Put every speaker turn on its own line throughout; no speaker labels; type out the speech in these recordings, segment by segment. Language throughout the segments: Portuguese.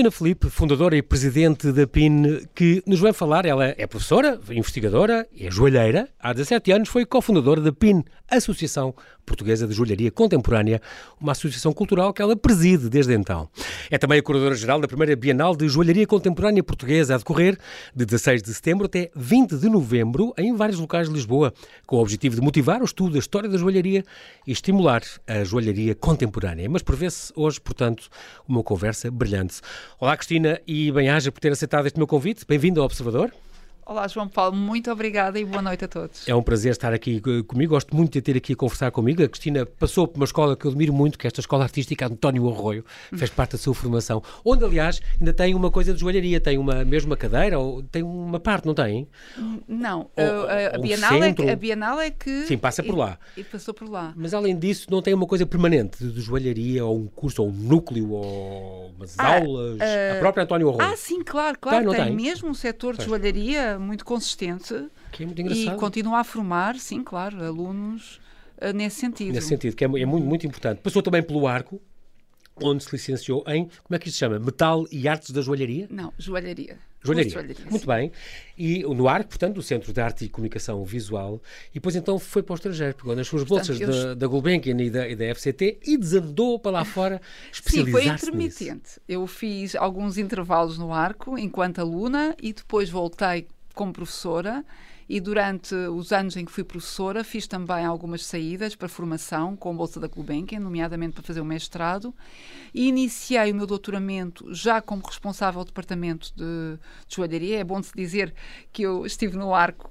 Cristina Felipe, fundadora e presidente da PIN, que nos vem falar, ela é professora, investigadora, é joalheira, há 17 anos foi cofundadora da PIN, Associação Portuguesa de Joalharia Contemporânea, uma associação cultural que ela preside desde então. É também a curadora-geral da primeira Bienal de Joalharia Contemporânea Portuguesa, a decorrer de 16 de setembro até 20 de novembro, em vários locais de Lisboa, com o objetivo de motivar o estudo da história da joalharia e estimular a joalharia contemporânea. Mas prevê-se hoje, portanto, uma conversa brilhante. Olá, Cristina, e bem-aja por ter aceitado este meu convite. Bem-vindo ao Observador.
Olá, João Paulo, muito obrigada e boa noite a todos.
É um prazer estar aqui comigo, gosto muito de ter aqui a conversar comigo. A Cristina passou por uma escola que eu admiro muito, que é esta Escola Artística António Arroio, fez parte da sua formação, onde, aliás, ainda tem uma coisa de joalharia, tem uma mesma cadeira, ou tem uma parte, não tem?
Não, ou, a, a, um Bienal é que, a Bienal é que...
Sim, passa por lá.
E, e, passou por lá.
Mas, além disso, não tem uma coisa permanente de, joalharia, ou um curso, ou um núcleo, ou umas ah, aulas, uh, a própria António Arroio.
Ah, sim, claro, claro, tem, tem. mesmo um setor de joalharia muito consistente
que é muito engraçado.
E continua a formar, sim, claro, alunos uh, nesse sentido.
Nesse sentido, que é, é, muito, muito importante. Passou também pelo arco, onde se licenciou em, como é que isto se chama? Metal e Artes da Joalharia?
Não, Joalharia.
Joalharia. joalharia Muito bem. E no ARC, portanto, do Centro de Arte e Comunicação Visual, e depois então foi para o estrangeiro, pegou nas suas bolsas portanto, da, da Gulbenkian e da, e da FCT e desandou para lá fora especializar
Sim, foi intermitente. Nisso. Eu fiz alguns intervalos no arco enquanto aluna e depois voltei como professora e durante os anos em que fui professora fiz também algumas saídas para formação com a Bolsa da Gulbenkian, nomeadamente para fazer o mestrado, e iniciei o meu doutoramento já como responsável do departamento de, de joalharia. É bom se dizer que eu estive no arco,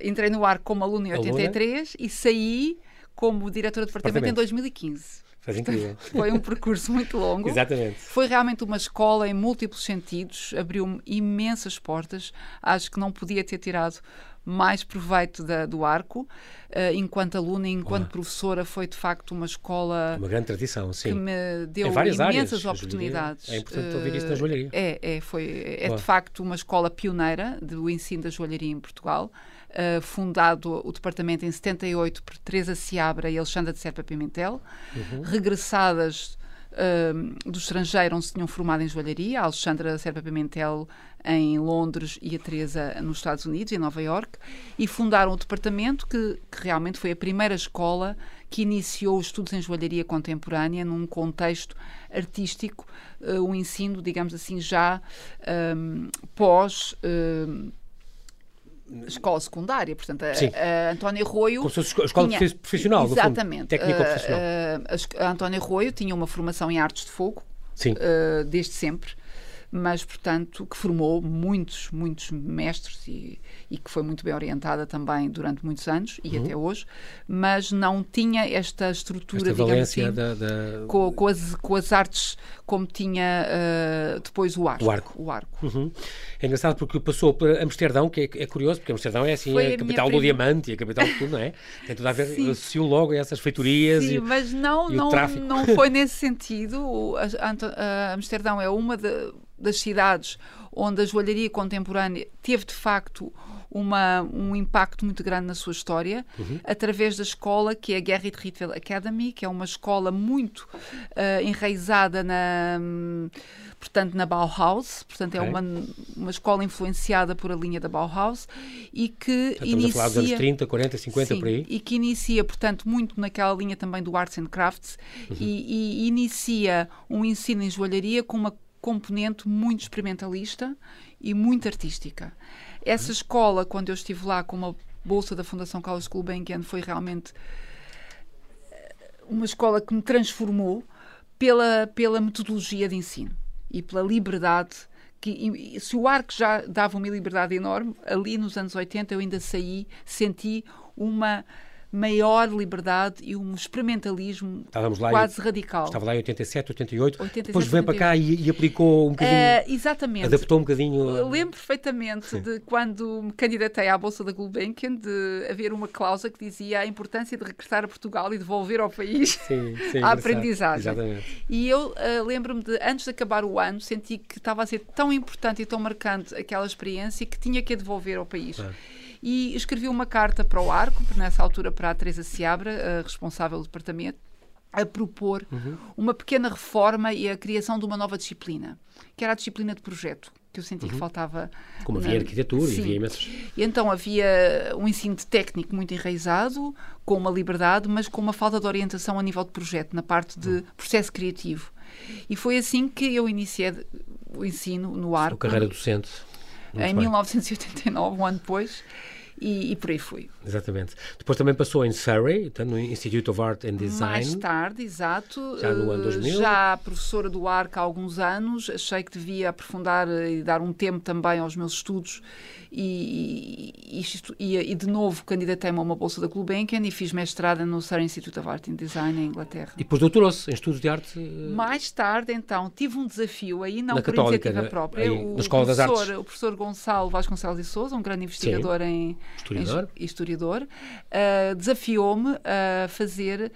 entrei no arco como aluna em 83 Aluna? e saí como diretora de departamento, departamento. em 2015.
Faz incrível.
Foi um percurso muito longo.
Exatamente.
Foi realmente uma escola em múltiplos sentidos, abriu-me imensas portas. Acho que não podia ter tirado mais proveito da, do arco. Uh, enquanto aluna, enquanto Olá. professora, foi de facto uma escola.
Uma grande tradição, sim.
Que me deu imensas áreas, oportunidades.
É importante ouvir isso na joalharia.
É, é, foi, é de facto uma escola pioneira do ensino da joalharia em Portugal. Uh, fundado o departamento em 78 por Teresa Seabra e Alexandra de Serpa Pimentel, uhum. regressadas uh, do estrangeiro onde se tinham formado em joalharia, a Alexandra Serpa Pimentel em Londres e a Teresa nos Estados Unidos, em Nova York, e fundaram o departamento que, que realmente foi a primeira escola que iniciou os estudos em joalharia contemporânea num contexto artístico, uh, um ensino, digamos assim, já um, pós. Uh, escola secundária, portanto, a, a Antónia Arroio.
Como se fosse escola tinha, profissional,
exatamente. Fundo,
técnico profissional.
A, a, a Antónia Arroio tinha uma formação em artes de fogo, uh, desde sempre mas, portanto, que formou muitos, muitos mestres e, e que foi muito bem orientada também durante muitos anos e uhum. até hoje, mas não tinha esta estrutura, esta digamos assim, da, da... Com, com, as, com as artes como tinha uh, depois o arco.
O arco.
O arco.
Uhum. É engraçado porque passou para Amsterdão, que é, é curioso, porque Amsterdão é assim a, a capital do diamante e a capital de tudo, não é? Tem tudo a ver, associou logo a essas feitorias
Sim,
e,
mas não,
e
não, não foi nesse sentido. O, a, a Amsterdão é uma de, das cidades onde a joalharia contemporânea teve de facto uma, um impacto muito grande na sua história, uhum. através da escola que é a Gerrit Rietveld Academy, que é uma escola muito uh, enraizada na, portanto, na Bauhaus, portanto é uma, uma escola influenciada por a linha da Bauhaus e que
Já inicia... a falar dos anos 30, 40, 50,
sim,
por aí.
E que inicia, portanto, muito naquela linha também do Arts and Crafts uhum. e, e inicia um ensino em joalharia com uma componente muito experimentalista e muito artística. Essa escola, quando eu estive lá com uma bolsa da Fundação Carlos Gulbenkian, foi realmente eh, uma escola que me transformou pela, pela metodologia de ensino e pela liberdade que se o arco já dava uma liberdade enorme, ali nos anos 80 eu ainda saí, senti uma maior liberdade e um experimentalismo quase radical.
Estava lá em 87, 88, 87, depois veio para cá e, e, aplicou um bocadinho, uh,
exatamente.
adaptou um bocadinho.
Eu lembro perfeitamente Sim. de quando me candidatei à Bolsa da Gulbenkian, de haver uma cláusula que dizia a importância de regressar a Portugal e devolver ao país
sim, sim,
a aprendizagem.
Exatamente.
E eu uh, lembro-me de, antes de acabar o ano, senti que estava a ser tão importante e tão marcante aquela experiência que tinha que a devolver ao país e escrevi uma carta para o Arco, nessa altura para a Teresa Seabra, a responsável do departamento, a propor uhum. uma pequena reforma e a criação de uma nova disciplina, que era a disciplina de projeto que eu senti uhum. que faltava.
Como havia na... arquitetura Sim. e havia imensas.
E então havia um ensino técnico muito enraizado, com uma liberdade, mas com uma falta de orientação a nível de projeto, na parte de uhum. processo criativo. E foi assim que eu iniciei o ensino no ar. A
carreira docente.
Muito em bem. 1989, um ano depois e, e, por aí fui.
Exatamente. Depois também passou em Surrey, no Institute of Art and Design.
Mais tarde, exato.
Já no ano 2000.
Eh, já professora do ARC há alguns anos, achei que devia aprofundar e dar um tempo também aos meus estudos e, e, e de novo candidatei-me a uma bolsa da Gulbenkian e fiz mestrada no Surrey Institute of Art and Design em Inglaterra.
E depois doutorou-se em estudos de arte? Eh,
Mais tarde, então, tive um desafio aí, não
na
por
Católica,
iniciativa
né?
própria.
Aí,
o
na Escola das Artes.
O professor Gonçalo Vasconcelos e Souza, um grande investigador
Sim.
em
historiador,
em, historiador uh, desafiou-me a fazer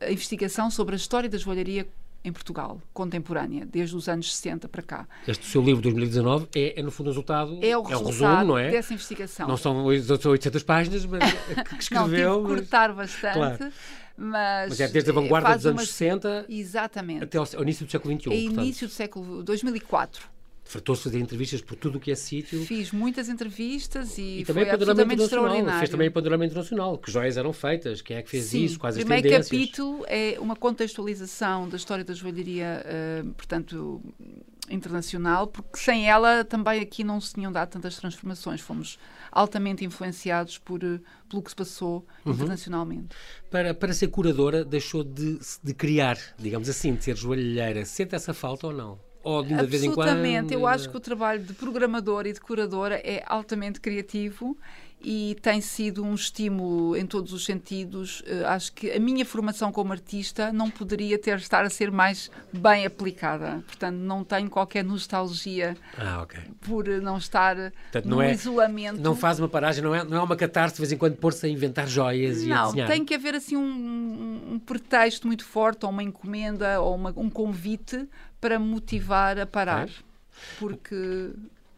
a investigação sobre a história da joalharia em Portugal, contemporânea, desde os anos 60 para cá.
Este seu livro de 2019 é, é, no fundo, o resultado,
é o,
é
o
resumo, não é?
dessa investigação.
Não são 800 páginas, mas que escreveu...
não, tive que cortar bastante. Claro. Mas,
mas, é desde a vanguarda dos anos uma... 60
Exatamente.
até ao, ao, início do século XXI. É
início do século 2004
fartou-se fazer entrevistas por tudo o que é sítio.
Fiz muitas entrevistas e,
e também
foi absolutamente
extraordinário. Fez também panorama internacional, que joias eram feitas, quem é que fez
Sim,
isso, quais
as
tendências.
O primeiro capítulo é uma contextualização da história da joalharia, uh, portanto, internacional, porque sem ela também aqui não se tinham dado tantas transformações. Fomos altamente influenciados por, uh, pelo que se passou uhum. internacionalmente.
Para, para ser curadora, deixou de, de criar, digamos assim, de ser joalheira. Sente essa falta ou não? Ou de, de vez em quando?
Absolutamente. Eu acho que o trabalho de programador e de curadora é altamente criativo e tem sido um estímulo em todos os sentidos. Uh, acho que a minha formação como artista não poderia ter estar a ser mais bem aplicada. Portanto, não tenho qualquer nostalgia
ah, okay.
por não estar
Portanto,
no
não é,
isolamento.
Não faz uma paragem, não é, não é uma catarse de vez em quando pôr-se a inventar joias
não,
e a desenhar.
Não, tem que haver assim um, um, pretexto muito forte, ou uma encomenda, ou uma, um convite para motivar a parar. É? Porque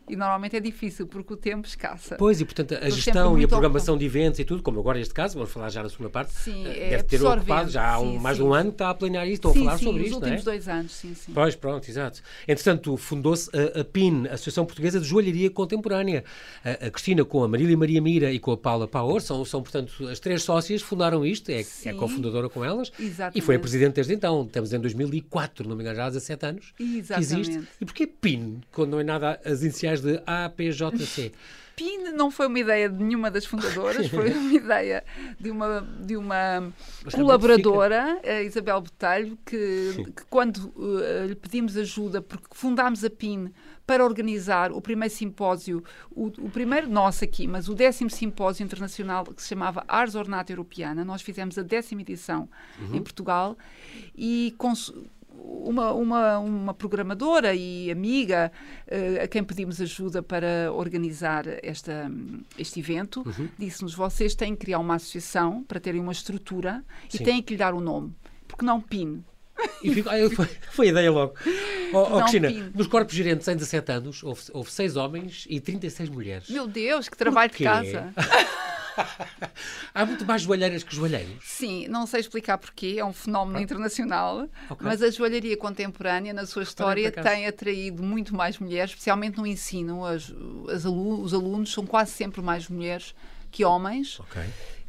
e normalmente é difícil porque o tempo escassa.
Pois, e portanto a Estou gestão e a programação de eventos e tudo, como agora este caso, vamos falar já na segunda parte,
sim,
eh, deve ter ocupado já há um,
sim,
mais
sim.
de um ano que está a planear isto, estão
sim,
a falar
sim,
sobre
isto.
Nos
últimos
é?
dois anos, sim, sim.
Pois, pronto, exato. Entretanto, fundou-se a, a, PIN, a Associação Portuguesa de Joalharia Contemporânea. A, a, Cristina com a Marília Maria Mira e com a Paula Paor, são, são portanto as três sócias, fundaram isto, é, é cofundadora com elas
Exatamente.
e foi a presidente desde então. Estamos em 2004, não me engano, já há 17 anos
Exatamente.
que existe. E porquê PIN, quando não é nada as iniciais de APJC?
PIN não foi uma ideia de nenhuma das fundadoras, foi uma ideia de uma, de uma colaboradora, a Isabel Botelho, que, que quando uh, lhe pedimos ajuda, porque fundámos a PIN para organizar o primeiro simpósio, o, o, primeiro nosso aqui, mas o décimo simpósio internacional que se chamava Ars Ornata Europeana. Nós fizemos a décima edição uhum. em Portugal e uma, uma, uma programadora e amiga uh, a quem pedimos ajuda para organizar esta, este evento uhum. disse-nos: vocês têm que criar uma associação para terem uma estrutura Sim. e têm que lhe dar um nome, porque não PIN.
E fico, foi, foi a ideia logo. Oh, oh Cristina, PIN. nos corpos gerentes em 17 anos houve, houve 6 homens e 36 mulheres.
Meu Deus, que trabalho de casa!
Há muito mais joalheiras que joalheiros?
Sim, não sei explicar porquê, é um fenómeno internacional, okay. mas a joalharia contemporânea, na sua história, tem atraído muito mais mulheres, especialmente no ensino. As, as alu os alunos são quase sempre mais mulheres que homens.
Ok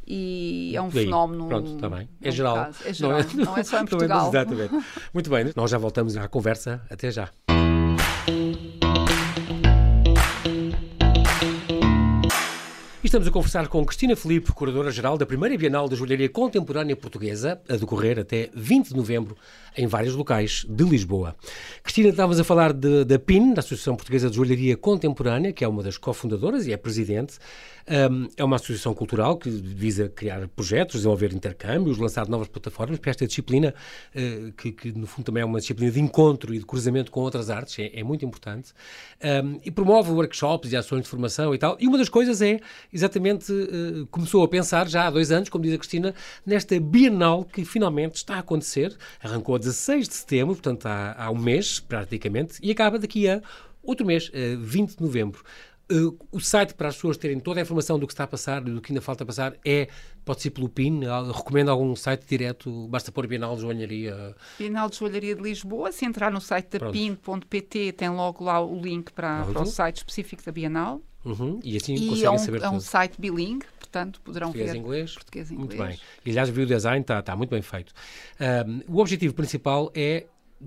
e é um fenómeno.
Pronto, está bem. É, geral.
É geral. Não é, não é só em é Portugal.
exatamente. Muito bem, nós já voltamos à conversa. Até já. Estamos a conversar com Cristina Felipe, curadora-geral da primeira Bienal da Joalharia Contemporânea Portuguesa, a decorrer até 20 de novembro em vários locais de Lisboa. Cristina, estávamos a falar da PIN, da Associação Portuguesa de Joalharia Contemporânea, que é uma das cofundadoras e é presidente. É uma associação cultural que visa criar projetos, desenvolver intercâmbios, lançar novas plataformas para esta disciplina, uh, que, que, no fundo também é uma disciplina de encontro e de cruzamento com outras artes, é, é muito importante. E promove workshops e ações de formação e tal. E uma das coisas é, exatamente, uh, começou a pensar já há dois anos, como diz a Cristina, nesta Bienal que finalmente está a acontecer. Arrancou a 16 de setembro, portanto há, há um mês praticamente, e acaba daqui a outro mês, 20 de novembro. Uh, o site para as pessoas terem toda a informação do que está a passar, do que ainda falta passar, é, pode ser pelo PIN, recomendo algum site direto, basta pôr Bienal de Joalharia.
Bienal de Joalharia de Lisboa, se entrar no site da PIN.pt tem logo lá o link para, para, o site específico da Bienal.
Uhum. E assim e
conseguem
é um, saber
é um site bilingue, portanto poderão
português
ver
inglês.
português e inglês.
Muito bem. E aliás, o design está, está muito bem feito. Um, o objetivo principal é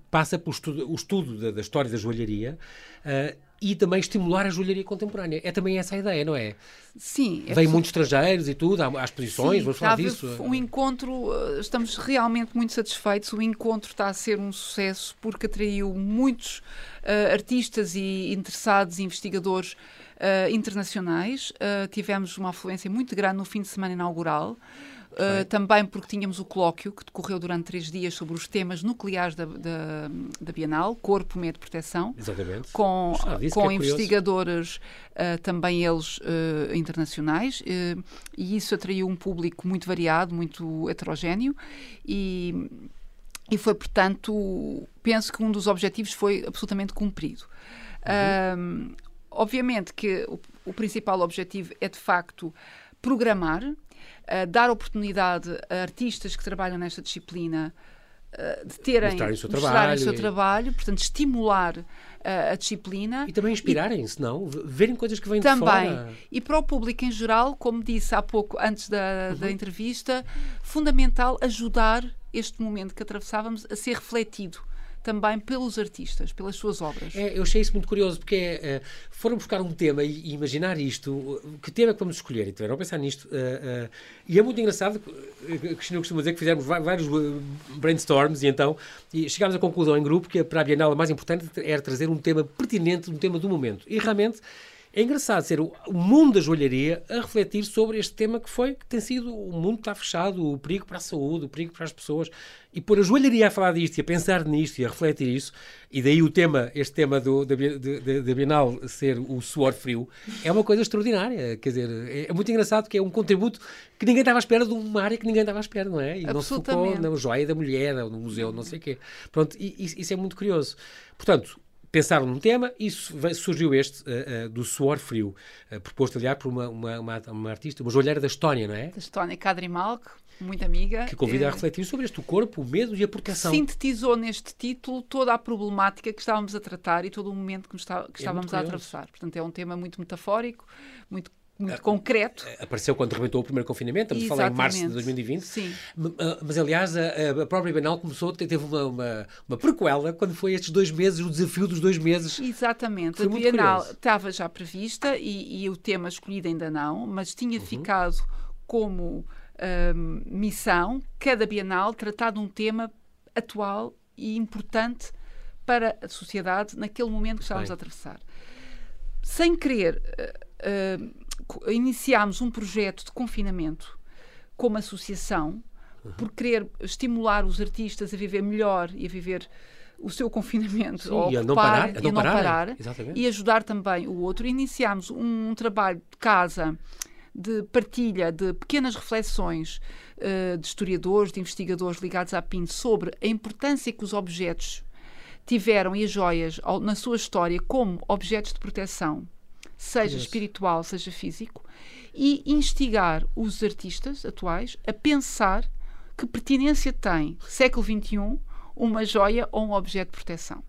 passa pelo estudo, o estudo da, da história da joalharia uh, e também estimular a joalharia contemporânea. É também essa a ideia, não é?
Sim.
É Vêm muitos estrangeiros e tudo, há, exposições, vamos falar disso.
Um encontro, uh, estamos realmente muito satisfeitos. O encontro está a ser um sucesso porque atraiu muitos uh, artistas e interessados, investigadores uh, internacionais. Uh, tivemos uma afluência muito grande no fim de semana inaugural. Uh, também porque tínhamos o colóquio que decorreu durante três dias sobre os temas nucleares da, da, da Bienal, Corpo, Medo, Proteção.
Exatamente.
Com, com é investigadores, uh, também eles uh, internacionais, e isso atraiu um público muito variado, muito heterogéneo, e, e foi, portanto, penso que um dos objetivos foi absolutamente cumprido. Uhum. Obviamente que o, o principal objetivo é, de facto, programar, uh, dar oportunidade a artistas que trabalham nesta disciplina uh, de terem
mostrarem o seu trabalho,
o seu trabalho portanto, estimular uh, a disciplina.
E também inspirarem-se, não? Verem coisas que vêm
também.
de fora.
Também. E para o público em geral, como disse há pouco, antes da, uhum. da entrevista, fundamental ajudar este momento que atravessávamos a ser refletido também pelos artistas, pelas suas obras.
É, eu achei isso muito curioso, porque é, foram buscar um tema e, e, imaginar isto, que tema é que vamos escolher, e tiveram a pensar nisto. Uh, uh, e é muito engraçado, Cristina costuma dizer que fizemos vários brainstorms e então e chegámos à conclusão em grupo que para a Bienal a mais importante era trazer um tema pertinente, um tema do momento. E realmente é engraçado ser o, mundo da joalharia a refletir sobre este tema que foi, que tem sido o mundo está fechado, o perigo para a saúde, o perigo para as pessoas. E pôr a joalharia a falar disto e a pensar nisto e a refletir isso, e daí o tema, este tema do, da, da, Bienal ser o suor frio, é uma coisa extraordinária. Quer dizer, é, é, muito engraçado que é um contributo que ninguém estava à espera de uma área que ninguém estava à espera, não é? E não se focou na joia da mulher, no museu, não sei o quê. Pronto, e, isso é muito curioso. Portanto, pensaram num tema e surgiu este uh, uh, do suor frio, uh, proposto, aliás, por uma, uma, uma, uma, artista, uma joalheira da Estónia, não é?
Da Estónia, Kadri Malk, muito amiga.
Que convida a refletir sobre este o corpo, o medo e a proteção.
Sintetizou neste título toda a problemática que estávamos a tratar e todo o momento que, está, que é estávamos a atravessar. Portanto, é um tema muito metafórico, muito muito uh, concreto.
Apareceu quando rebentou o primeiro confinamento, estamos a falar em março de 2020.
Sim.
Mas, aliás, a, a própria Bienal começou, teve uma, uma, uma, prequela quando foi estes dois meses, o desafio dos dois meses.
Exatamente. Foi a Bienal estava já prevista e, e, o tema escolhido ainda não, mas tinha uhum. ficado como um, missão, cada Bienal, tratar de um tema atual e importante para a sociedade naquele momento que estávamos a atravessar. Sem querer. Uh, uh, iniciámos um projeto de confinamento como associação, uhum. por querer estimular os artistas a viver melhor e a viver o seu confinamento,
Sim, ocupar, e a não parar, a não
não
parar,
parar e ajudar também o outro. Iniciámos um, um trabalho de casa de partilha de pequenas reflexões uh, de historiadores, de investigadores ligados à PIN sobre a importância que os objetos tiveram e as joias ao, na sua história como objetos de proteção seja espiritual, seja físico, e instigar os artistas atuais a pensar que pertinência tem, século XXI, uma joia ou um objeto de proteção.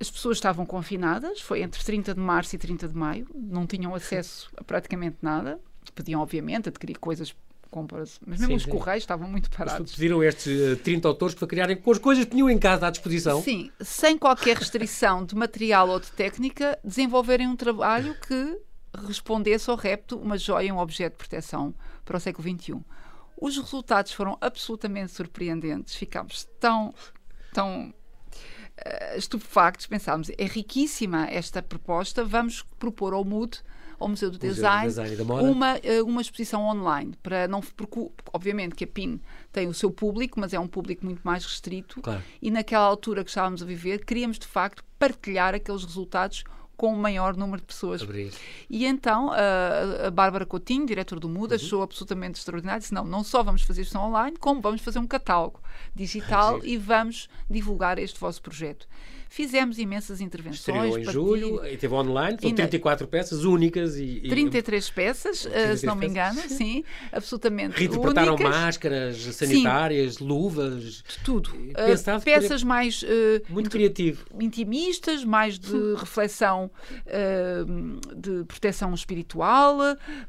As pessoas estavam confinadas, foi entre 30 de março e 30 de maio, não tinham acesso a praticamente nada, podiam, obviamente, adquirir coisas compras. Mas mesmo sim, os sim. correios estavam muito parados.
pediram estes uh, eh, 30 autores para criarem com as coisas que tinham em casa à disposição.
Sim, sem qualquer restrição de material ou de técnica, desenvolverem um trabalho que respondesse ao repto uma joia, um objeto de proteção para o século XXI. Os resultados foram absolutamente surpreendentes. Ficámos tão, tão uh, estupefactos. Pensámos, é riquíssima esta proposta, vamos propor ao MUD ao Museu do Museu Design,
Design
uma, eh, uma exposição online. Para não, porque, obviamente que a PIN tem o seu público, mas é um público muito mais restrito.
Claro.
E naquela altura que estávamos a viver, queríamos de facto partilhar aqueles resultados com o maior número de pessoas.
Abrir.
E então a, a Bárbara Coutinho, diretora do MUD, uhum. achou absolutamente extraordinário. Disse: não, não só vamos fazer isto online, como vamos fazer um catálogo digital e vamos divulgar este vosso projeto. Fizemos imensas intervenções.
Estreou em julho e teve online, são 34 peças únicas e... e
33 peças, 33 uh, se não me engano, sim, sim absolutamente
Reinterpretaram únicas. máscaras sanitárias, sim. luvas...
Tudo. Uh, peças mais... Uh,
Muito criativo.
Intimistas, mais de reflexão de proteção espiritual,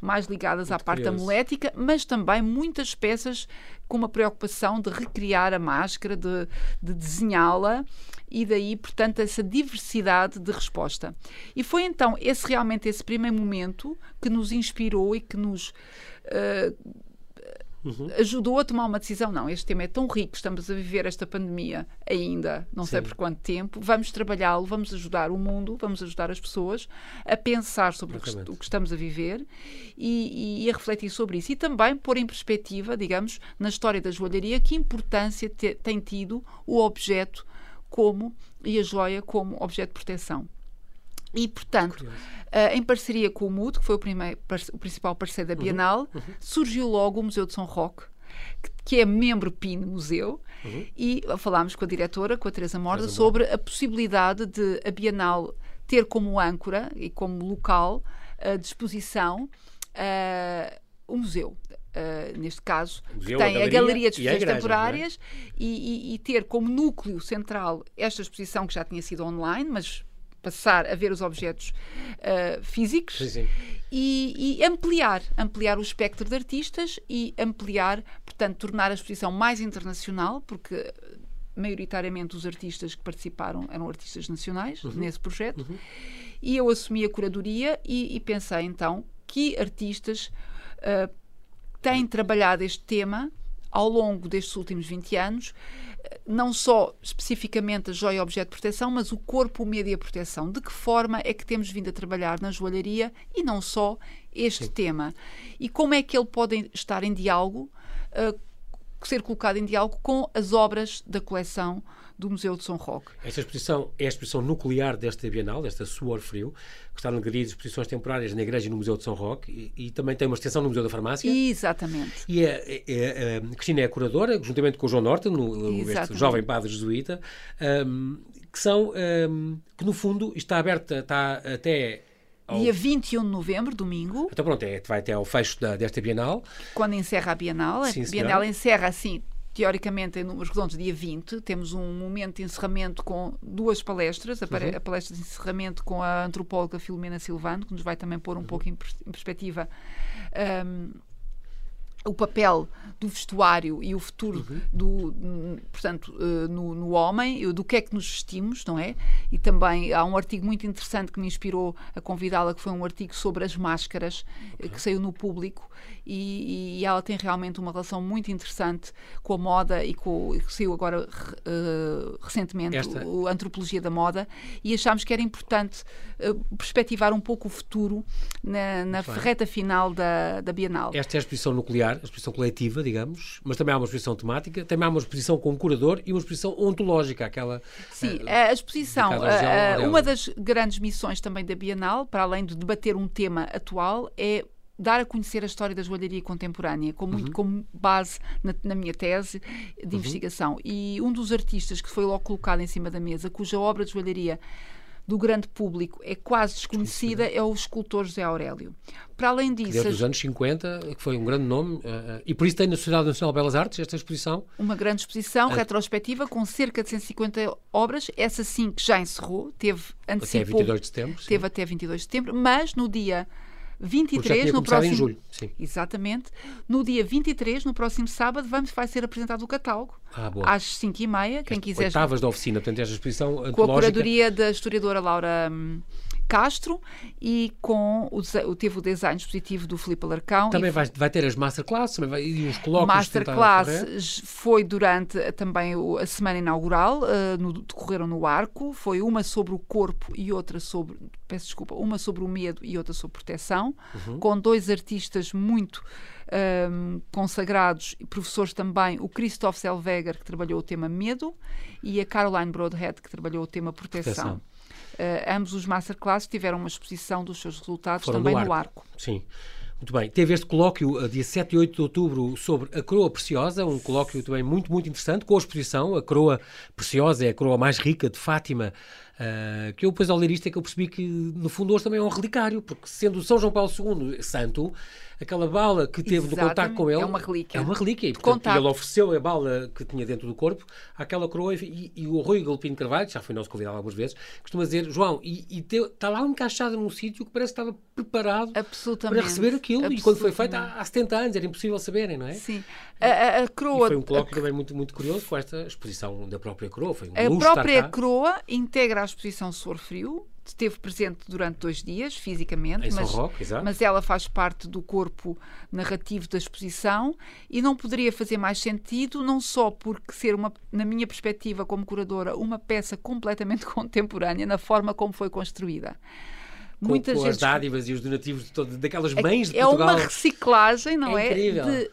mais ligadas Muito à parte curioso. amulética, mas também muitas peças com uma preocupação de recriar a máscara, de, de desenhá-la e daí, portanto, essa diversidade de resposta. E foi então esse realmente esse primeiro momento que nos inspirou e que nos uh, uhum. ajudou a tomar uma decisão. Não, este tema é tão rico, estamos a viver esta pandemia ainda, não Sim. sei por quanto tempo, vamos trabalhá-lo, vamos ajudar o mundo, vamos ajudar as pessoas a pensar sobre o que, o que, estamos a viver e, e, a refletir sobre isso. E também pôr em perspectiva, digamos, na história da joalharia, que importância te, tem tido o objeto como e a joia como objeto de proteção. E, portanto, uh, em parceria com o MUD, que foi o, primeiro, o principal parceiro da uhum, Bienal, uhum, uhum. surgiu logo o Museu de São Roque, que, que é membro PIN Museu, uhum. e falámos com a diretora, com a Teresa Morda, sobre a possibilidade de a Bienal ter como âncora e como local uh, de exposição uh, o museu. Uh, neste caso, museu, tem a galeria, a galeria de exposições é? temporárias e, e, e, ter como núcleo central esta exposição que já tinha sido online, mas passar a ver os objetos uh, físicos. E, e, ampliar, ampliar o espectro de artistas e ampliar, portanto, tornar a exposição mais internacional, porque maioritariamente os artistas que participaram eram artistas nacionais uhum. nesse projeto. Uhum. E eu assumi a curadoria e, e pensei então que artistas uh, têm trabalhado este tema ao longo destes últimos 20 anos não só especificamente a joia objeto de proteção, mas o corpo, o meio e a proteção. De que forma é que temos vindo a trabalhar na joalharia e não só este Sim. tema? E como é que ele pode estar em diálogo, uh, ser colocado em diálogo com as obras da coleção do Museu de São Roque.
Esta exposição é a exposição nuclear desta Bienal, desta Suor Frio, que está no galeria de exposições temporárias na Igreja e no Museu de São Roque e, e também tem uma extensão no Museu da Farmácia.
Exatamente.
E a, a, a, Cristina é a curadora, juntamente com o João Norte, no, este jovem padre jesuíta, um, que são, um, que no fundo está aberta, está até
ao... Dia 21 de novembro, domingo.
Então pronto, é, vai até ao fecho da, desta Bienal.
Quando encerra a Bienal. Sim, a Bienal encerra assim teoricamente, em números redondos, dia 20, temos um momento de encerramento com duas palestras, a, uhum. a palestra de encerramento com a antropóloga Filomena Silvano, que nos vai também pôr um uhum. pouco em, em perspectiva um, o papel do vestuário e o futuro uhum. do, portanto, uh, no, no, homem, do que é que nos vestimos, não é? E também há um artigo muito interessante que me inspirou a convidá-la, que foi um artigo sobre as máscaras, okay. que saiu no público, e, e, ela tem realmente uma relação muito interessante com a moda e com que saiu agora uh, recentemente Esta... o, a Antropologia da Moda, e achámos que era importante uh, perspectivar um pouco o futuro na, na ferreta final da, da Bienal.
Esta é a exposição nuclear a exposição coletiva, digamos, mas também há uma exposição temática, também há uma exposição com curador e uma exposição ontológica, aquela...
Sim, uh, a exposição, uma das grandes missões também da Bienal, para além de debater um tema atual, é dar a conhecer a história da joalharia contemporânea, com muito uhum. como base na, na, minha tese de uhum. investigação. E um dos artistas que foi logo colocado em cima da mesa, cuja obra de joalharia do grande público é quase desconhecida é o escultor José Aurélio. Para além disso...
Desde os anos 50, que foi um grande nome, uh, e por isso tem na Sociedade Nacional de Belas Artes esta exposição.
Uma grande exposição uh, retrospectiva com cerca de 150 obras, essa sim que já encerrou, teve
antecipou, até 22 de setembro.
Teve
sim.
até 22 de setembro, mas no dia 23 no próximo
em julho, sim.
Exatamente. No dia 23, no próximo sábado, vamos, vai ser apresentado o catálogo. Ah, às 5h30. Quem quiser.
Oitavas da oficina, portanto, esta exposição
Com a curadoria da historiadora Laura. Hum, Castro e com o, teve o design expositivo do Filipe Alarcão.
Também vai, vai ter as masterclasses vai, e os colóquios.
Masterclass foi durante também a semana inaugural, uh, no, decorreram no Arco, foi uma sobre o corpo e outra sobre, peço desculpa, uma sobre o medo e outra sobre proteção, uhum. com dois artistas muito um, consagrados, professores também, o Christoph Selweger, que trabalhou o tema medo, e a Caroline Broadhead, que trabalhou o tema proteção. proteção. Uh, ambos os masterclasses tiveram uma exposição dos seus resultados Foram também no arco.
Sim. Muito bem. Teve este colóquio uh, dia 7 e 8 de outubro sobre a coroa preciosa, um colóquio também muito, muito interessante, com a exposição. A coroa preciosa é a coroa mais rica de Fátima, uh, que eu depois ao ler isto é que eu percebi que no fundo hoje também é um relicário, porque sendo São João Paulo II santo, aquela bala que teve Exatamente. no contato com ele
é uma relíquia.
É uma relíquia. E, portanto, ele ofereceu a bala que tinha dentro do corpo àquela coroa e, e o Rui Galpino Carvalho, já foi nosso convidado algumas vezes, costuma dizer, João, e, e está lá encaixado num sítio que parece que estava preparado para receber aquilo. E quando foi feito há, há 70 anos, era impossível saberem, não é?
Sim. A, a, a coroa...
E foi um colóquio também muito, muito curioso com esta exposição da própria coroa. Foi
um a própria coroa integra a exposição Sor Frio, esteve presente durante dois dias, fisicamente, mas,
Roque,
mas ela faz parte do corpo narrativo da exposição e não poderia fazer mais sentido, não só porque ser, uma, na minha perspectiva como curadora, uma peça completamente contemporânea na forma como foi construída.
Com, Muitas com as dádivas e os donativos de todo, daquelas é mães de é
Portugal. É uma reciclagem, não é? é? De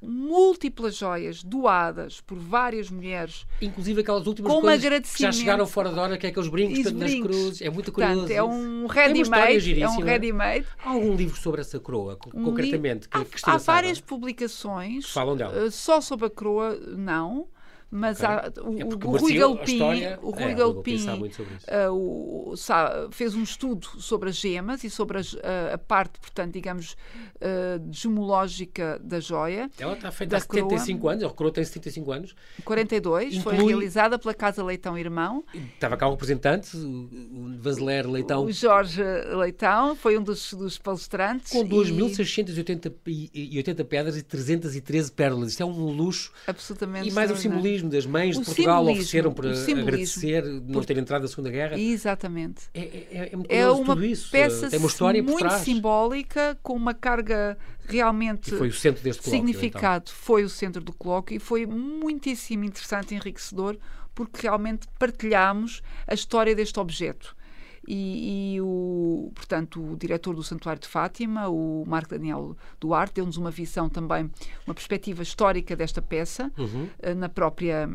múltiplas joias doadas por várias mulheres.
Inclusive aquelas últimas coisas que já chegaram fora da hora, que é aqueles brincos, brincos. nas cruzes. É muito curioso. Portanto,
é um ready-made. É um ready-made.
Há algum livro sobre essa coroa, um concretamente? Que,
há,
que
há várias publicações.
Falam dela.
Uh, só sobre a coroa, não. Mas okay. há, o, é o, Rui Galpim, história, o Rui é, Galpim uh, o, sabe, fez um estudo sobre as gemas e sobre as, uh, a parte, portanto, digamos, uh, gemológica da joia.
Ela está feita há 75 coroa. anos, a coroa tem 75 anos.
42, Inclui... foi realizada pela Casa Leitão Irmão.
Estava cá o representante, o Vanzeler Leitão.
O Jorge Leitão, foi um dos, dos palestrantes.
Com 2.680 e... 80 pedras e 313 pérolas. Isto é um luxo.
Absolutamente.
E mais o simbolismo simbolismo das mães o de Portugal ofereceram para agradecer não ter entrado na Segunda Guerra.
Exatamente.
É, é, é, muito é uma
peça
Tem uma história
muito simbólica, com uma carga realmente
e foi o centro deste colóquio,
significado.
Então.
Foi o centro do colóquio e foi muitíssimo interessante e enriquecedor porque realmente partilhámos a história deste objeto. E, e, o, portanto, o diretor do Santuário de Fátima, o Marco Daniel Duarte, deu-nos uma visão também, uma perspectiva histórica desta peça, uhum. Eh, na própria.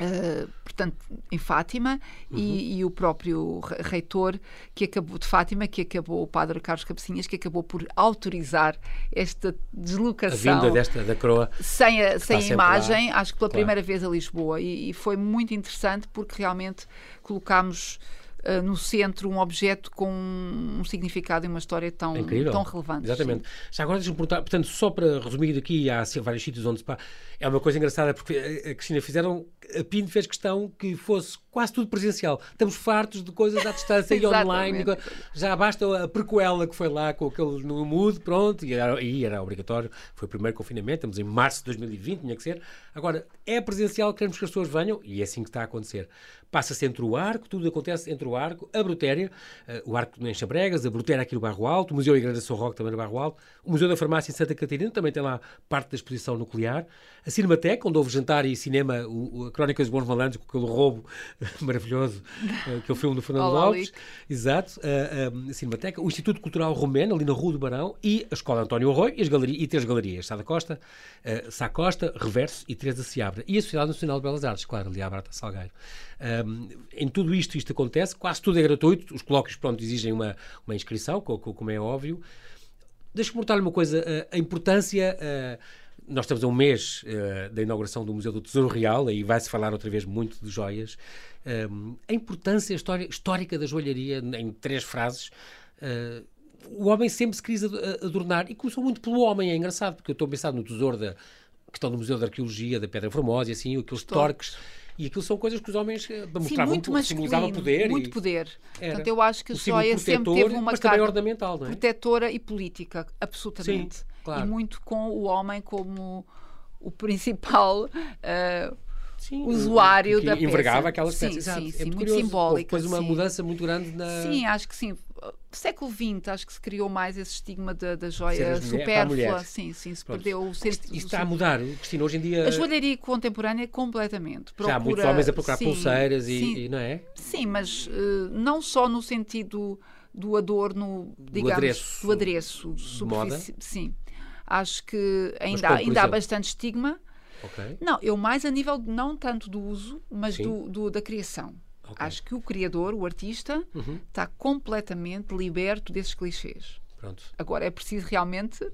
Uh, portanto, em Fátima, uhum. e, e, o próprio reitor que acabou de Fátima, que acabou, o padre Carlos Cabecinhas, que acabou por autorizar esta deslocação.
A vinda desta, da coroa.
Sem a, sem a imagem, lá. acho que pela claro. primeira vez a Lisboa. E, e, foi muito interessante porque realmente colocámos uh, no centro um objeto com um significado e uma história tão, tão relevante.
Exatamente. Sim. Já agora deixa-me perguntar, portanto, só para resumir aqui, há vários sítios onde se pá, é uma coisa engraçada porque a Cristina fizeram, a PIN fez questão que fosse quase tudo presencial. Estamos fartos de coisas à distância e online. Já basta a prequela que foi lá com aquele no mood, pronto, e era, e era obrigatório. Foi o primeiro confinamento, estamos em março de 2020, tinha que ser. Agora, é presencial, queremos que as pessoas venham e é assim que está a acontecer. Passa-se entre o arco, tudo acontece entre o arco, a Brutéria, uh, o arco em Chabregas, a Brutéria aqui no Barro Alto, o Museu Igreja de São Roque também no Barro Alto, o Museu da Farmácia em Santa Catarina também tem lá parte da exposição nuclear, a Cinemateca, onde houve jantar e cinema, o, a Crónica dos Bons Malandros, com aquele roubo maravilhoso, uh, que é o filme do Fernando Olá, Lopes, exato, uh, a Cinemateca, o Instituto Cultural Romeno, ali na Rua do Barão, e a Escola António Arroio, e, as galerias, e três galerias, Sá da Costa, uh, Sá Costa, Reverso e Teresa Seabra, e a Sociedade Nacional de Belas Artes, claro, ali à Barata Salgueiro. Um, em tudo isto, isto acontece, quase tudo é gratuito, os colóquios, pronto, exigem uma, uma inscrição, como é óbvio. Deixa-me perguntar-lhe uma coisa, a importância... nós estamos a um mês uh, da inauguração do Museu do Tesouro Real, aí vai-se falar outra vez muito de joias. Um, a importância histórica da joalharia, em três frases. Uh, o homem sempre se quis adornar e começou muito pelo homem, é engraçado, porque eu estou a pensar no tesouro da que estão no Museu da Arqueologia da Pedra Formosa e assim, aqueles torques e aquilo são coisas que os homens eh, mostravam,
muito simbolizavam
poder.
Muito
e...
poder. Era. Portanto, eu acho que a joia sempre teve uma
carga ornamental, é?
protetora e política, absolutamente. Sim, claro. E muito com o homem como o principal. Uh, sim, usuário
que
da peça.
envergava aquelas
peças. Sim, sim, é sim muito, muito simbólica.
Depois uma sim. mudança muito grande na...
Sim, acho que sim. Século XX, acho que se criou mais esse estigma da, da joia supérflua. Sim, sim, se Pronto. perdeu o
sentido. Isto está a mudar, Cristina, hoje em dia...
A joalharia contemporânea completamente.
Procura, Já há muitos homens a procurar sim, pulseiras e, e, não é?
Sim, mas uh, não só no sentido do adorno, digamos,
do adereço,
do adereço moda. Sim. Acho que ainda, ainda há bastante estigma Okay. Não, eu mais a nível não tanto do uso, mas do, do, da criação. Okay. Acho que o criador, o artista, uhum. está completamente liberto desses clichês.
Pronto.
Agora é preciso realmente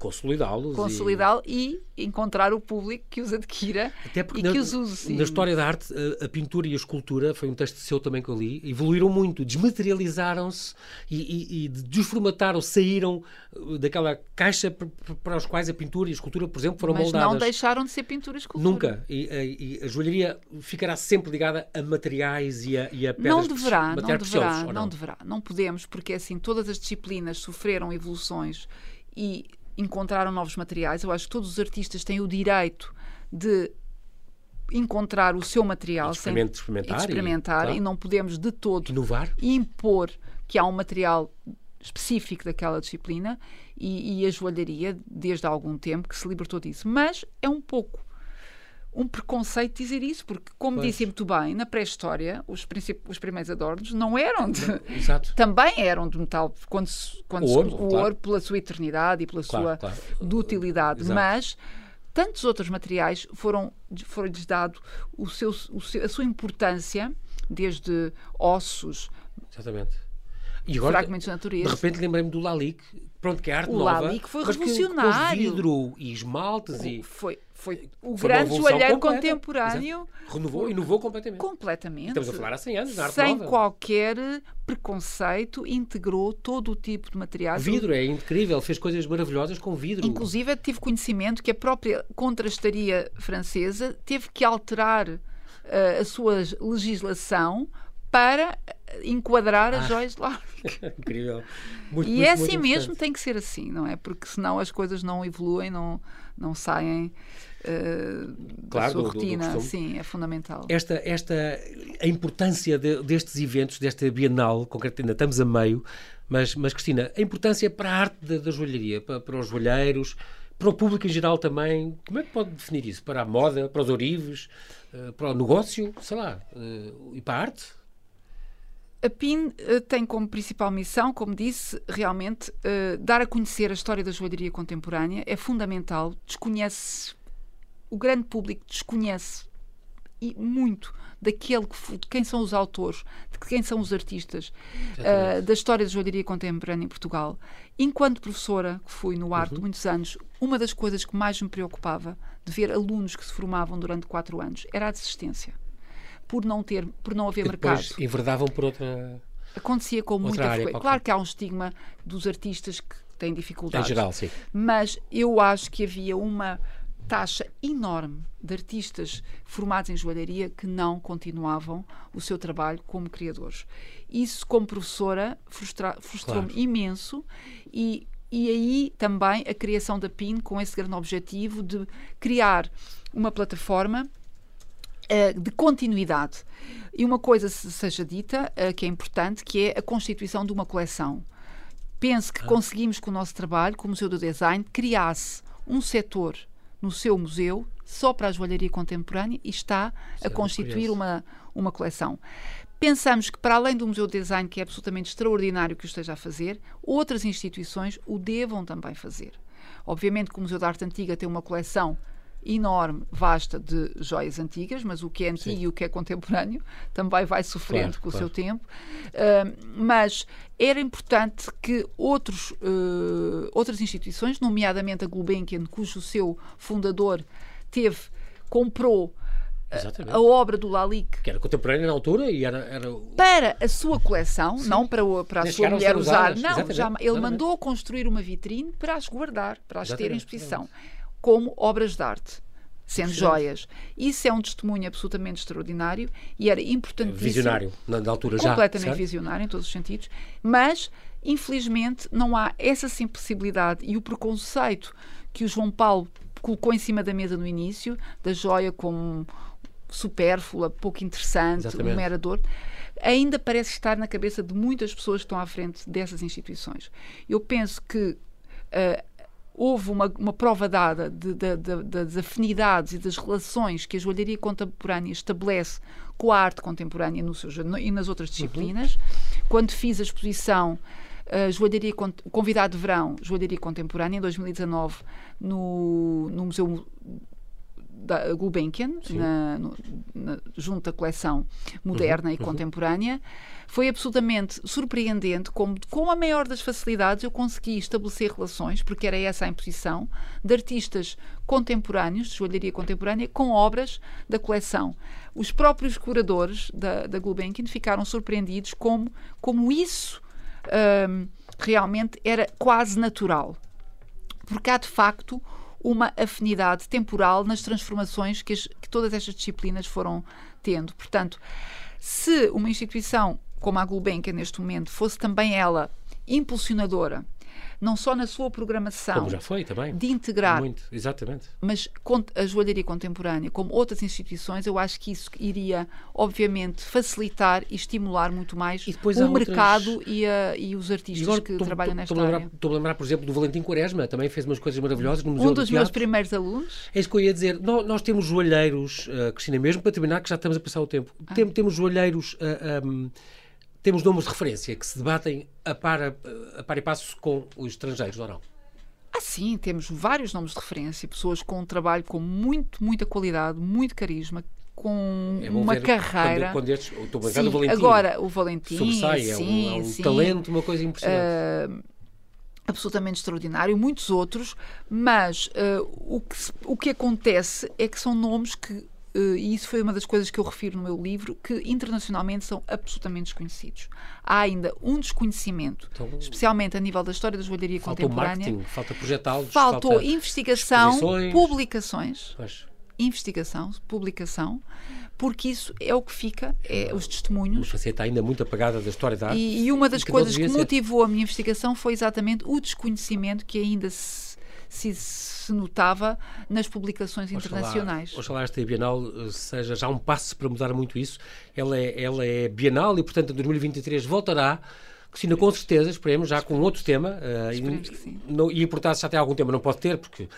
consolidá-los.
Consolidá-lo e... e... encontrar o público que os adquira Até porque e na, que os use. Sim.
Na história da arte, a, a, pintura e a escultura, foi um texto seu também que eu li, evoluíram muito, desmaterializaram-se e, e, e desformataram, saíram uh, daquela caixa para os quais a pintura e a escultura, por exemplo, foram
Mas
moldadas.
Mas não deixaram de ser pintura e escultura.
Nunca. E, a joalharia ficará sempre ligada a materiais e a, e a pedras
Não deverá, não
deverá,
não? não deverá. Não podemos, porque assim, todas as disciplinas sofreram evoluções e encontraram novos materiais. Eu acho que todos os artistas têm o direito de encontrar o seu material
sem experimentar,
e, experimentar
e, claro.
e, não podemos de todo
Inovar.
impor que há um material específico daquela disciplina e, e a joalharia desde há algum tempo que se libertou disso mas é um pouco um preconceito dizer isso, porque, como pois. disse muito bem, na pré-história, os, os primeiros adornos não eram de.
Exato.
Também eram de metal, quando, quando
o, ouro,
o
claro.
ouro, pela sua eternidade e pela
claro,
sua
claro.
dutilidade. Exato. Mas tantos outros materiais foram foram-lhes dado o seu, o seu, a sua importância, desde ossos.
Exatamente. E agora,
fragmentos de natureza.
De repente lembrei-me do Lalique, pronto, que é arte
o
nova.
O Lalique foi
mas
revolucionário.
Que vidro e esmaltes e...
Foi, foi o foi grande joalheiro contemporâneo.
Exato. Renovou, inovou completamente.
Completamente.
Estamos a falar há 100 anos, na arte
Sem
nova.
qualquer preconceito, integrou todo o tipo de materiais.
Vidro é incrível, fez coisas maravilhosas com vidro.
Inclusive, tive conhecimento que a própria contrastaria francesa teve que alterar uh, a sua legislação para enquadrar as ah, joias de lá.
Incrível. Muito,
e
muito,
é assim mesmo, tem que ser assim, não é? Porque senão as coisas não evoluem, não, não saem uh,
claro,
da sua
do,
rotina.
Do, do
Sim, é fundamental.
Esta, esta, a importância de, destes eventos, desta Bienal, concretamente ainda estamos a meio, mas, mas Cristina, a importância para a arte da, da joalharia, para, para os joalheiros, para o público em geral também, como é que pode definir isso? Para a moda, para os orives, uh, para o negócio, sei lá, uh, e para a arte?
A PIN tem como principal missão, como disse, realmente dar a conhecer a história da joalheria contemporânea. É fundamental. Desconhece, o grande público desconhece e muito daquele que, de quem são os autores, de quem são os artistas, uh, da história da joalheria contemporânea em Portugal. Enquanto professora, que fui no Arte uhum. muitos anos, uma das coisas que mais me preocupava de ver alunos que se formavam durante quatro anos era a desistência por não ter, por não haver
que
mercado.
enverdavam por outra
acontecia com muita frequência. Claro que há um estigma dos artistas que têm dificuldades.
Em geral, sim.
Mas eu acho que havia uma taxa enorme de artistas formados em joalharia que não continuavam o seu trabalho como criadores. Isso, como professora, frustrou-me frustrou claro. imenso e, e aí também a criação da PIN com esse grande objetivo de criar uma plataforma eh, de continuidade. E uma coisa seja dita, uh, que é importante, que é a constituição de uma coleção. Penso que ah. conseguimos com o nosso trabalho, com o Museu do Design, criasse um setor no seu museu só para a joalharia contemporânea e está Isso a é constituir uma, uma coleção. Pensamos que, para além do Museu do Design, que é absolutamente extraordinário que o esteja a fazer, outras instituições o devam também fazer. Obviamente que o Museu da Arte Antiga tem uma coleção enorme, vasta de joias antigas, mas o que é antigo Sim. e o que é contemporâneo também vai sofrendo claro, com claro. o seu tempo. Uh, mas era importante que outros, uh, outras instituições, nomeadamente a Gulbenkian, cujo seu fundador teve, comprou Exatamente. a obra do Lalique.
Que era contemporânea na altura e era. era...
Para a sua coleção, Sim. não para, o, para a sua mulher usar. Não, já, ele mandou construir uma vitrine para as guardar, para as Exatamente. ter em exposição. Exatamente como obras de arte sendo joias. Isso é um testemunho absolutamente extraordinário e era importantíssimo.
Visionário, na, na altura já.
Completamente visionário em todos os sentidos, mas infelizmente não há essa simplicidade e o preconceito que o João Paulo colocou em cima da mesa no início, da joia como supérflua, pouco interessante, Exatamente. um merador, ainda parece estar na cabeça de muitas pessoas que estão à frente dessas instituições. Eu penso que uh, houve uma, uma prova dada de, de, de, das afinidades e das relações que a joalharia contemporânea estabelece com a arte contemporânea no seu, no, e nas outras disciplinas. Uhum. Quando fiz a exposição uh, joalharia, convidado de verão, joalharia contemporânea, em 2019, no, no Museu da Gulbenkian, na, no, na, junto à coleção moderna uhum, e uhum. contemporânea, foi absolutamente surpreendente como, com a maior das facilidades, eu consegui estabelecer relações, porque era essa a imposição, de artistas contemporâneos, de joalharia contemporânea, com obras da coleção. Os próprios curadores da, da Gulbenkian ficaram surpreendidos como, como isso um, realmente era quase natural. Porque há, de facto, uma afinidade temporal nas transformações que, as, que todas estas disciplinas foram tendo. Portanto, se uma instituição como a Gulbenkian neste momento fosse também ela impulsionadora não só na sua programação.
Como já foi também.
De integrar.
Muito, exatamente.
Mas a joalharia contemporânea, como outras instituições, eu acho que isso iria, obviamente, facilitar e estimular muito mais o mercado outras... e, a, e, os artistas que tô, trabalham tô, nesta tô área.
Estou a lembrar, por exemplo, do Valentim Quaresma, também fez umas coisas maravilhosas no Museu
Um dos meus primeiros alunos.
É isso que eu ia dizer. Nós, nós temos joalheiros, uh, Cristina, mesmo para terminar, que já estamos a passar o tempo, ah. temos, temos joalheiros. Uh, um, temos nomes de referência que se debatem a par, a par e passo com os estrangeiros, ou não?
Ah, sim, temos vários nomes de referência, pessoas com um trabalho com muito, muita qualidade, muito carisma, com é uma carreira.
Quando, quando estes, estou sim, o Valentim.
Agora, o Valentim.
Sobressai,
sim,
é um, é um
sim.
talento, uma coisa impressionante. Uh,
absolutamente extraordinário, muitos outros, mas uh, o, que, o que acontece é que são nomes que Uh, e isso foi uma das coisas que eu refiro no meu livro, que internacionalmente são absolutamente desconhecidos. Há ainda um desconhecimento, então, especialmente a nível da história da joalharia contemporânea.
Falta projetá-los.
Faltou falta investigação, publicações. Pois. Investigação, publicação, porque isso é o que fica, é os testemunhos.
Mas você está ainda muito apagada da história da arte.
E, e uma das coisas que motivou a minha investigação foi exatamente o desconhecimento que ainda se, se se notava nas publicações oxalá, internacionais.
Oxalá esta Bienal eh, seja já um passo para mudar muito isso. Ela é, ela é Bienal e, portanto, em 2023 voltará. Cristina, com certeza, esperemos, já com outro tema.
Uh, esperemos e, que sim.
E, portanto, já tem algum tema, não pode ter, porque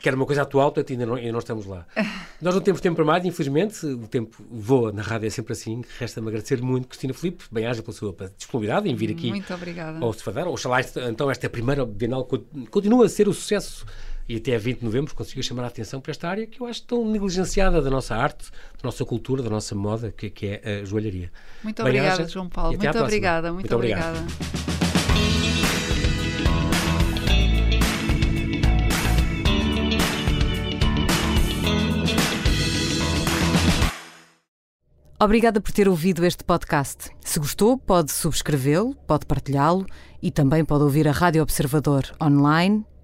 quer uma coisa atual, portanto, ainda não, ainda não estamos lá. Nós não temos tempo para mais, infelizmente, o tempo voa na rádio, é sempre assim. Resta-me agradecer muito, Cristina Filipe, bem-aja pela sua disponibilidade em vir aqui
muito obrigada.
ao Cefadar. Oxalá, então, esta primeira Bienal continua a ser o sucesso e até 20 de novembro conseguiu chamar a atenção para esta área que eu acho tão negligenciada da nossa arte, da nossa cultura, da nossa moda, que, que é a joalharia.
Muito obrigada, João Paulo. Muito obrigada, muito, muito obrigada. Obrigada por ter ouvido este podcast. Se gostou, pode subscrevê-lo, pode partilhá-lo e também pode ouvir a Rádio Observador online